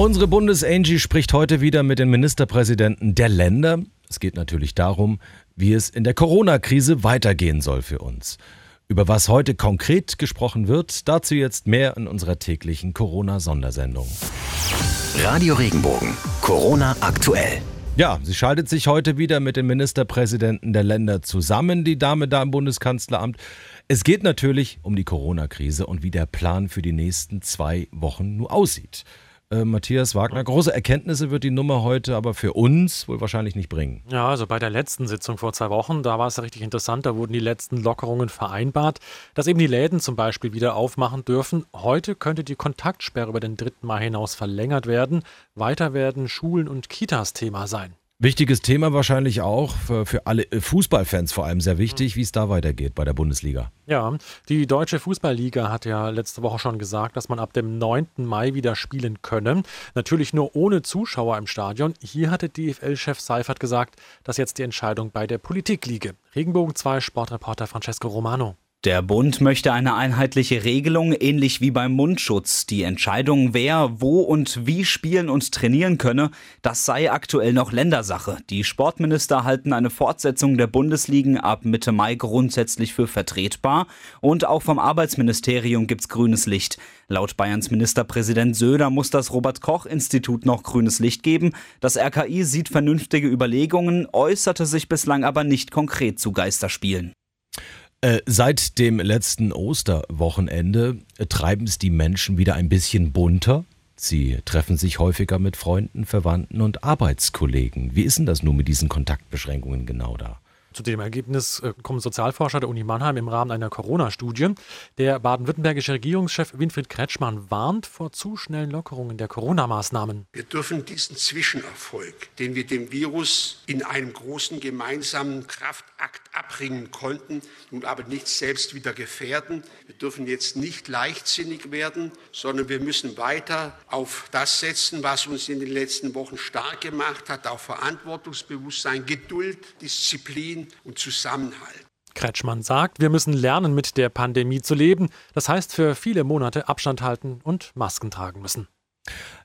Unsere Bundesangie spricht heute wieder mit den Ministerpräsidenten der Länder. Es geht natürlich darum, wie es in der Corona-Krise weitergehen soll für uns. Über was heute konkret gesprochen wird, dazu jetzt mehr in unserer täglichen Corona-Sondersendung. Radio Regenbogen, Corona aktuell. Ja, sie schaltet sich heute wieder mit den Ministerpräsidenten der Länder zusammen, die Dame da im Bundeskanzleramt. Es geht natürlich um die Corona-Krise und wie der Plan für die nächsten zwei Wochen nun aussieht äh, Matthias Wagner. Große Erkenntnisse wird die Nummer heute aber für uns wohl wahrscheinlich nicht bringen. Ja, also bei der letzten Sitzung vor zwei Wochen, da war es richtig interessant, da wurden die letzten Lockerungen vereinbart, dass eben die Läden zum Beispiel wieder aufmachen dürfen. Heute könnte die Kontaktsperre über den 3. Mai hinaus verlängert werden. Weiter werden Schulen und Kitas Thema sein. Wichtiges Thema wahrscheinlich auch für, für alle äh, Fußballfans vor allem sehr wichtig, wie es da weitergeht bei der Bundesliga. Ja, die Deutsche Fußballliga hat ja letzte Woche schon gesagt, dass man ab dem 9. Mai wieder spielen könne. Natürlich nur ohne Zuschauer im Stadion. Hier hatte DFL-Chef Seifert gesagt, dass jetzt die Entscheidung bei der Politik liege. Regenbogen 2 Sportreporter Francesco Romano. Der Bund möchte eine einheitliche Regelung, ähnlich wie beim Mundschutz. Die Entscheidung, wer, wo und wie spielen und trainieren könne, das sei aktuell noch Ländersache. Die Sportminister halten eine Fortsetzung der Bundesligen ab Mitte Mai grundsätzlich für vertretbar. Und auch vom Arbeitsministerium gibt's grünes Licht. Laut Bayerns Ministerpräsident Söder muss das Robert-Koch-Institut noch grünes Licht geben. Das RKI sieht vernünftige Überlegungen, äußerte sich bislang aber nicht konkret zu Geisterspielen. Äh, seit dem letzten Osterwochenende äh, treiben es die Menschen wieder ein bisschen bunter. Sie treffen sich häufiger mit Freunden, Verwandten und Arbeitskollegen. Wie ist denn das nun mit diesen Kontaktbeschränkungen genau da? Zu dem Ergebnis äh, kommen Sozialforscher der Uni Mannheim im Rahmen einer Corona-Studie. Der baden-württembergische Regierungschef Winfried Kretschmann warnt vor zu schnellen Lockerungen der Corona-Maßnahmen. Wir dürfen diesen Zwischenerfolg, den wir dem Virus in einem großen gemeinsamen Kraftakt abbringen konnten, nun aber nicht selbst wieder gefährden. Wir dürfen jetzt nicht leichtsinnig werden, sondern wir müssen weiter auf das setzen, was uns in den letzten Wochen stark gemacht hat, auf Verantwortungsbewusstsein, Geduld, Disziplin und Zusammenhalt. Kretschmann sagt, wir müssen lernen, mit der Pandemie zu leben. Das heißt, für viele Monate Abstand halten und Masken tragen müssen.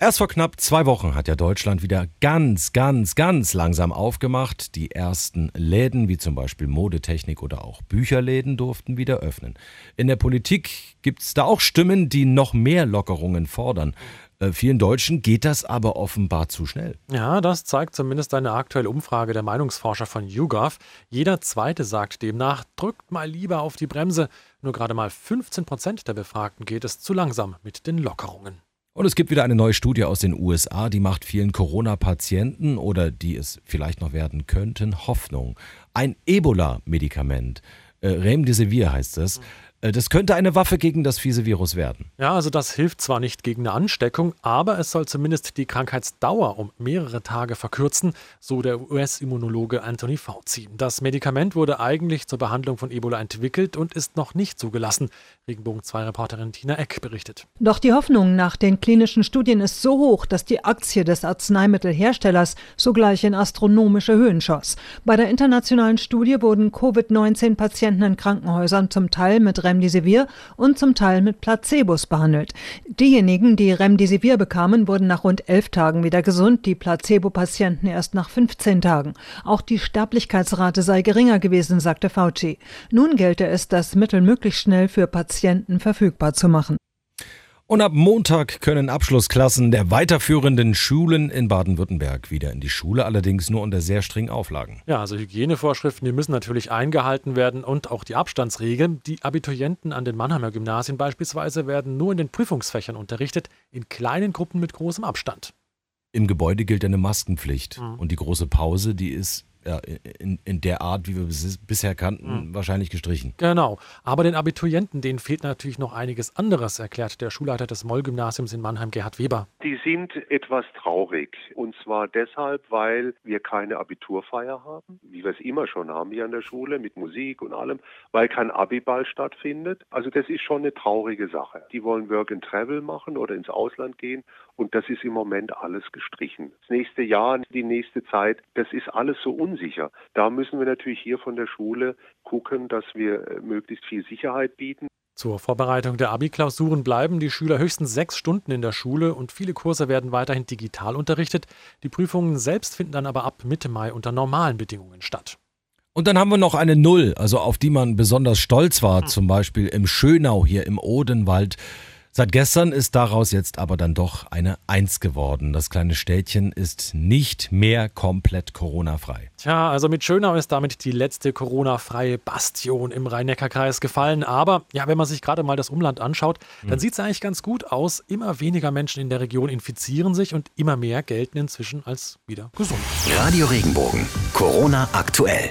Erst vor knapp zwei Wochen hat ja Deutschland wieder ganz, ganz, ganz langsam aufgemacht. Die ersten Läden, wie zum Beispiel Modetechnik oder auch Bücherläden, durften wieder öffnen. In der Politik gibt es da auch Stimmen, die noch mehr Lockerungen fordern. Äh, vielen Deutschen geht das aber offenbar zu schnell. Ja, das zeigt zumindest eine aktuelle Umfrage der Meinungsforscher von YouGov. Jeder Zweite sagt demnach, drückt mal lieber auf die Bremse. Nur gerade mal 15 Prozent der Befragten geht es zu langsam mit den Lockerungen. Und es gibt wieder eine neue Studie aus den USA, die macht vielen Corona-Patienten oder die es vielleicht noch werden könnten Hoffnung. Ein Ebola-Medikament, äh, Remdesivir heißt es, äh, das könnte eine Waffe gegen das fiese Virus werden. Ja, also das hilft zwar nicht gegen eine Ansteckung, aber es soll zumindest die Krankheitsdauer um mehrere Tage verkürzen, so der US-Immunologe Anthony Fauci. Das Medikament wurde eigentlich zur Behandlung von Ebola entwickelt und ist noch nicht zugelassen. Regenbogen 2 Reporterin Tina Eck berichtet. Doch die Hoffnung nach den klinischen Studien ist so hoch, dass die Aktie des Arzneimittelherstellers sogleich in astronomische Höhen schoss. Bei der internationalen Studie wurden Covid-19-Patienten in Krankenhäusern zum Teil mit Remdesivir und zum Teil mit Placebos behandelt. Diejenigen, die Remdesivir bekamen, wurden nach rund elf Tagen wieder gesund, die Placebo-Patienten erst nach 15 Tagen. Auch die Sterblichkeitsrate sei geringer gewesen, sagte Fauci. Nun gelte es, das Mittel möglichst schnell für Patienten verfügbar zu machen. Und ab Montag können Abschlussklassen der weiterführenden Schulen in Baden-Württemberg wieder in die Schule, allerdings nur unter sehr strengen Auflagen. Ja, also Hygienevorschriften, die müssen natürlich eingehalten werden und auch die Abstandsregeln. Die Abiturienten an den Mannheimer Gymnasien beispielsweise werden nur in den Prüfungsfächern unterrichtet, in kleinen Gruppen mit großem Abstand. Im Gebäude gilt eine Maskenpflicht mhm. und die große Pause, die ist ja, in, in der Art, wie wir es bisher kannten, mhm. wahrscheinlich gestrichen. Genau. Aber den Abiturienten, denen fehlt natürlich noch einiges anderes, erklärt der Schulleiter des Moll-Gymnasiums in Mannheim, Gerhard Weber. Die sind etwas traurig. Und zwar deshalb, weil wir keine Abiturfeier haben, wie wir es immer schon haben hier an der Schule, mit Musik und allem, weil kein Abiball stattfindet. Also das ist schon eine traurige Sache. Die wollen Work and Travel machen oder ins Ausland gehen und das ist im Moment alles gestrichen. Das nächste Jahr, die nächste Zeit, das ist alles so unsicher. Da müssen wir natürlich hier von der Schule gucken, dass wir äh, möglichst viel Sicherheit bieten. Zur Vorbereitung der Abi-Klausuren bleiben die Schüler höchstens sechs Stunden in der Schule und viele Kurse werden weiterhin digital unterrichtet. Die Prüfungen selbst finden dann aber ab Mitte Mai unter normalen Bedingungen statt. Und dann haben wir noch eine Null, also auf die man besonders stolz war, zum Beispiel im Schönau hier im Odenwald. Seit gestern ist daraus jetzt aber dann doch eine Eins geworden. Das kleine Städtchen ist nicht mehr komplett Corona-frei. Tja, also mit Schönau ist damit die letzte Corona-freie Bastion im Rhein-Neckar-Kreis gefallen. Aber ja, wenn man sich gerade mal das Umland anschaut, dann mhm. sieht es eigentlich ganz gut aus. Immer weniger Menschen in der Region infizieren sich und immer mehr gelten inzwischen als wieder gesund. Radio Regenbogen, Corona aktuell.